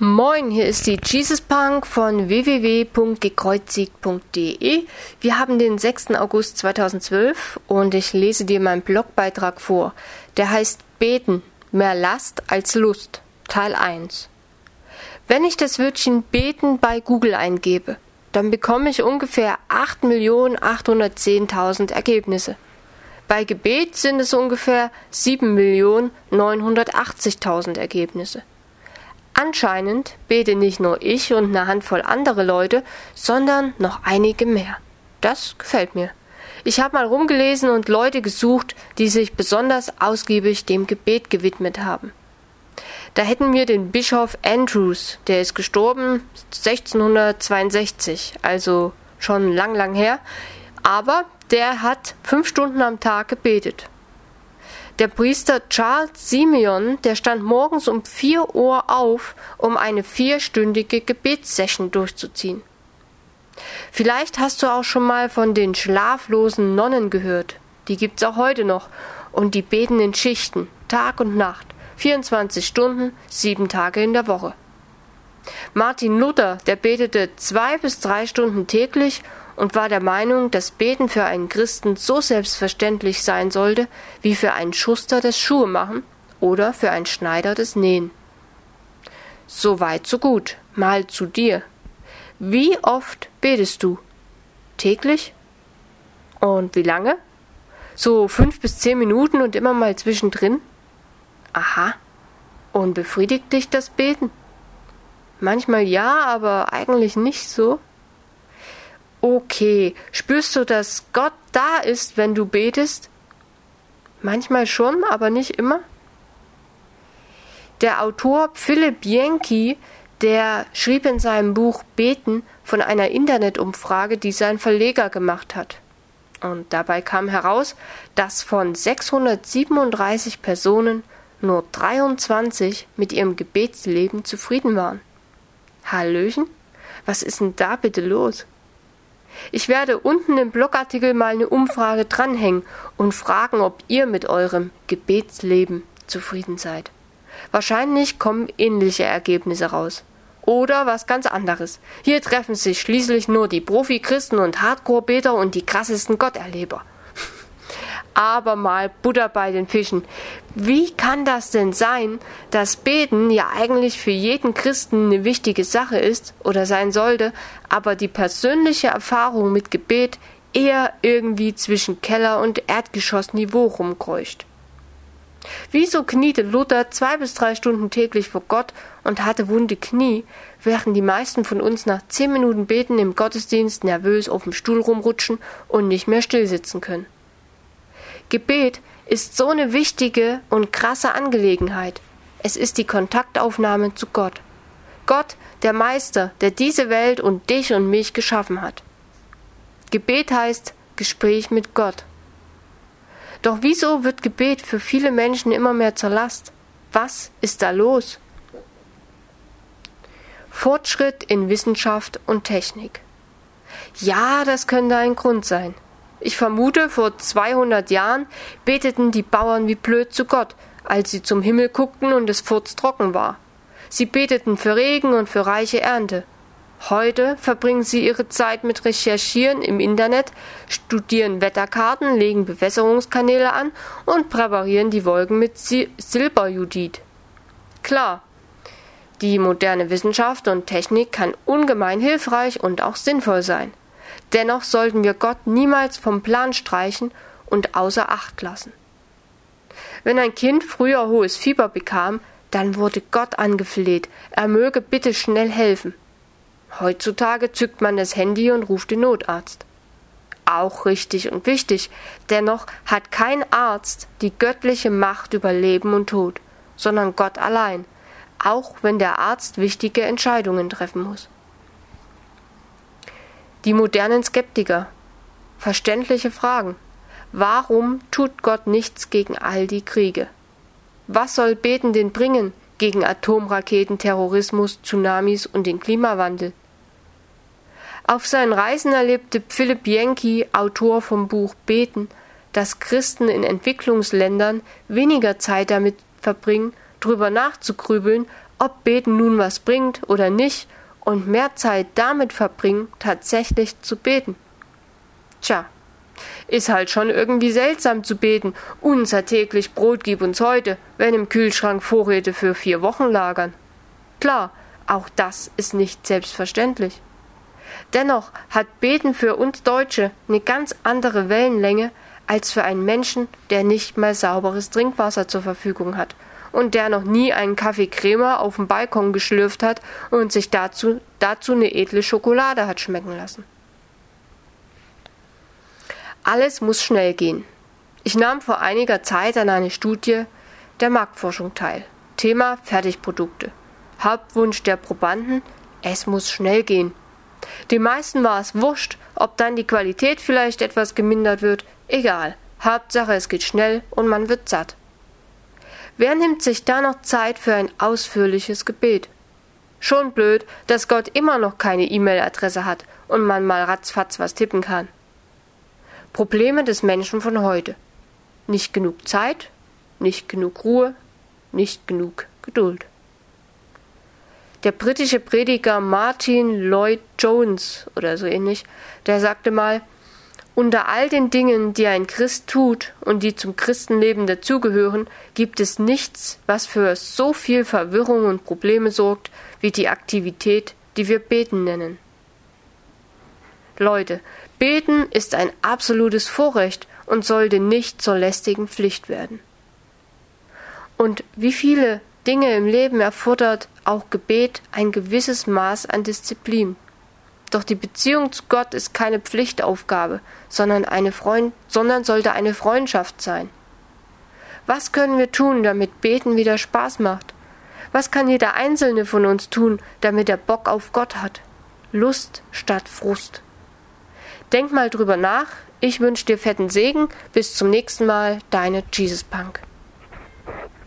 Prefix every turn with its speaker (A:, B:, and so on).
A: Moin, hier ist die Jesus Punk von www.gekreuzigt.de. Wir haben den 6. August 2012 und ich lese dir meinen Blogbeitrag vor. Der heißt Beten, mehr Last als Lust, Teil 1. Wenn ich das Wörtchen Beten bei Google eingebe, dann bekomme ich ungefähr 8.810.000 Ergebnisse. Bei Gebet sind es ungefähr 7.980.000 Ergebnisse. Anscheinend bete nicht nur ich und eine Handvoll andere Leute, sondern noch einige mehr. Das gefällt mir. Ich habe mal rumgelesen und Leute gesucht, die sich besonders ausgiebig dem Gebet gewidmet haben. Da hätten wir den Bischof Andrews, der ist gestorben 1662, also schon lang, lang her, aber der hat fünf Stunden am Tag gebetet. Der Priester Charles Simeon, der stand morgens um 4 Uhr auf, um eine vierstündige Gebetssession durchzuziehen. Vielleicht hast du auch schon mal von den schlaflosen Nonnen gehört. Die gibt's auch heute noch. Und die beten in Schichten, Tag und Nacht, 24 Stunden, sieben Tage in der Woche. Martin Luther, der betete zwei bis drei Stunden täglich und war der Meinung, dass Beten für einen Christen so selbstverständlich sein sollte, wie für einen Schuster das Schuhe machen oder für einen Schneider das Nähen. So weit, so gut. Mal zu dir. Wie oft betest du? Täglich? Und wie lange? So fünf bis zehn Minuten und immer mal zwischendrin? Aha. Und befriedigt dich das Beten? Manchmal ja, aber eigentlich nicht so okay. Spürst du, dass Gott da ist, wenn du betest? Manchmal schon, aber nicht immer. Der Autor Philipp Yankee, der schrieb in seinem Buch Beten von einer Internetumfrage, die sein Verleger gemacht hat. Und dabei kam heraus, dass von 637 Personen nur 23 mit ihrem Gebetsleben zufrieden waren. Hallöchen? Was ist denn da bitte los? Ich werde unten im Blogartikel mal eine Umfrage dranhängen und fragen, ob ihr mit eurem Gebetsleben zufrieden seid. Wahrscheinlich kommen ähnliche Ergebnisse raus. Oder was ganz anderes. Hier treffen sich schließlich nur die Profi-Christen und Hardcore-Beter und die krassesten Gotterleber aber mal Butter bei den Fischen. Wie kann das denn sein, dass Beten ja eigentlich für jeden Christen eine wichtige Sache ist oder sein sollte, aber die persönliche Erfahrung mit Gebet eher irgendwie zwischen Keller- und Erdgeschossniveau rumkreucht? Wieso kniete Luther zwei bis drei Stunden täglich vor Gott und hatte wunde Knie, während die meisten von uns nach zehn Minuten Beten im Gottesdienst nervös auf dem Stuhl rumrutschen und nicht mehr stillsitzen können? Gebet ist so eine wichtige und krasse Angelegenheit. Es ist die Kontaktaufnahme zu Gott. Gott, der Meister, der diese Welt und dich und mich geschaffen hat. Gebet heißt Gespräch mit Gott. Doch wieso wird Gebet für viele Menschen immer mehr zur Last? Was ist da los? Fortschritt in Wissenschaft und Technik. Ja, das könnte ein Grund sein. Ich vermute, vor 200 Jahren beteten die Bauern wie blöd zu Gott, als sie zum Himmel guckten und es furztrocken war. Sie beteten für Regen und für reiche Ernte. Heute verbringen sie ihre Zeit mit Recherchieren im Internet, studieren Wetterkarten, legen Bewässerungskanäle an und präparieren die Wolken mit Silberjudit. Klar, die moderne Wissenschaft und Technik kann ungemein hilfreich und auch sinnvoll sein. Dennoch sollten wir Gott niemals vom Plan streichen und außer Acht lassen. Wenn ein Kind früher hohes Fieber bekam, dann wurde Gott angefleht, er möge bitte schnell helfen. Heutzutage zückt man das Handy und ruft den Notarzt. Auch richtig und wichtig, dennoch hat kein Arzt die göttliche Macht über Leben und Tod, sondern Gott allein, auch wenn der Arzt wichtige Entscheidungen treffen muss. Die modernen Skeptiker. Verständliche Fragen. Warum tut Gott nichts gegen all die Kriege? Was soll Beten denn bringen gegen Atomraketen, Terrorismus, Tsunamis und den Klimawandel? Auf seinen Reisen erlebte Philipp Yankee, Autor vom Buch Beten, dass Christen in Entwicklungsländern weniger Zeit damit verbringen, drüber nachzugrübeln, ob Beten nun was bringt oder nicht und mehr Zeit damit verbringen, tatsächlich zu beten. Tja, ist halt schon irgendwie seltsam zu beten, unser täglich Brot gib uns heute, wenn im Kühlschrank Vorräte für vier Wochen lagern. Klar, auch das ist nicht selbstverständlich. Dennoch hat Beten für uns Deutsche eine ganz andere Wellenlänge als für einen Menschen, der nicht mal sauberes Trinkwasser zur Verfügung hat und der noch nie einen Kaffee auf dem Balkon geschlürft hat und sich dazu, dazu eine edle Schokolade hat schmecken lassen. Alles muss schnell gehen. Ich nahm vor einiger Zeit an einer Studie der Marktforschung teil. Thema Fertigprodukte. Hauptwunsch der Probanden, es muss schnell gehen. Den meisten war es wurscht, ob dann die Qualität vielleicht etwas gemindert wird, egal. Hauptsache es geht schnell und man wird satt. Wer nimmt sich da noch Zeit für ein ausführliches Gebet? Schon blöd, dass Gott immer noch keine E-Mail-Adresse hat und man mal ratzfatz was tippen kann. Probleme des Menschen von heute. Nicht genug Zeit, nicht genug Ruhe, nicht genug Geduld. Der britische Prediger Martin Lloyd Jones oder so ähnlich, der sagte mal, unter all den Dingen, die ein Christ tut und die zum Christenleben dazugehören, gibt es nichts, was für so viel Verwirrung und Probleme sorgt, wie die Aktivität, die wir Beten nennen. Leute, Beten ist ein absolutes Vorrecht und sollte nicht zur lästigen Pflicht werden. Und wie viele Dinge im Leben erfordert auch Gebet ein gewisses Maß an Disziplin. Doch die Beziehung zu Gott ist keine Pflichtaufgabe, sondern, eine Freund sondern sollte eine Freundschaft sein. Was können wir tun, damit Beten wieder Spaß macht? Was kann jeder Einzelne von uns tun, damit er Bock auf Gott hat? Lust statt Frust. Denk mal drüber nach. Ich wünsche dir fetten Segen. Bis zum nächsten Mal, deine Jesus Punk.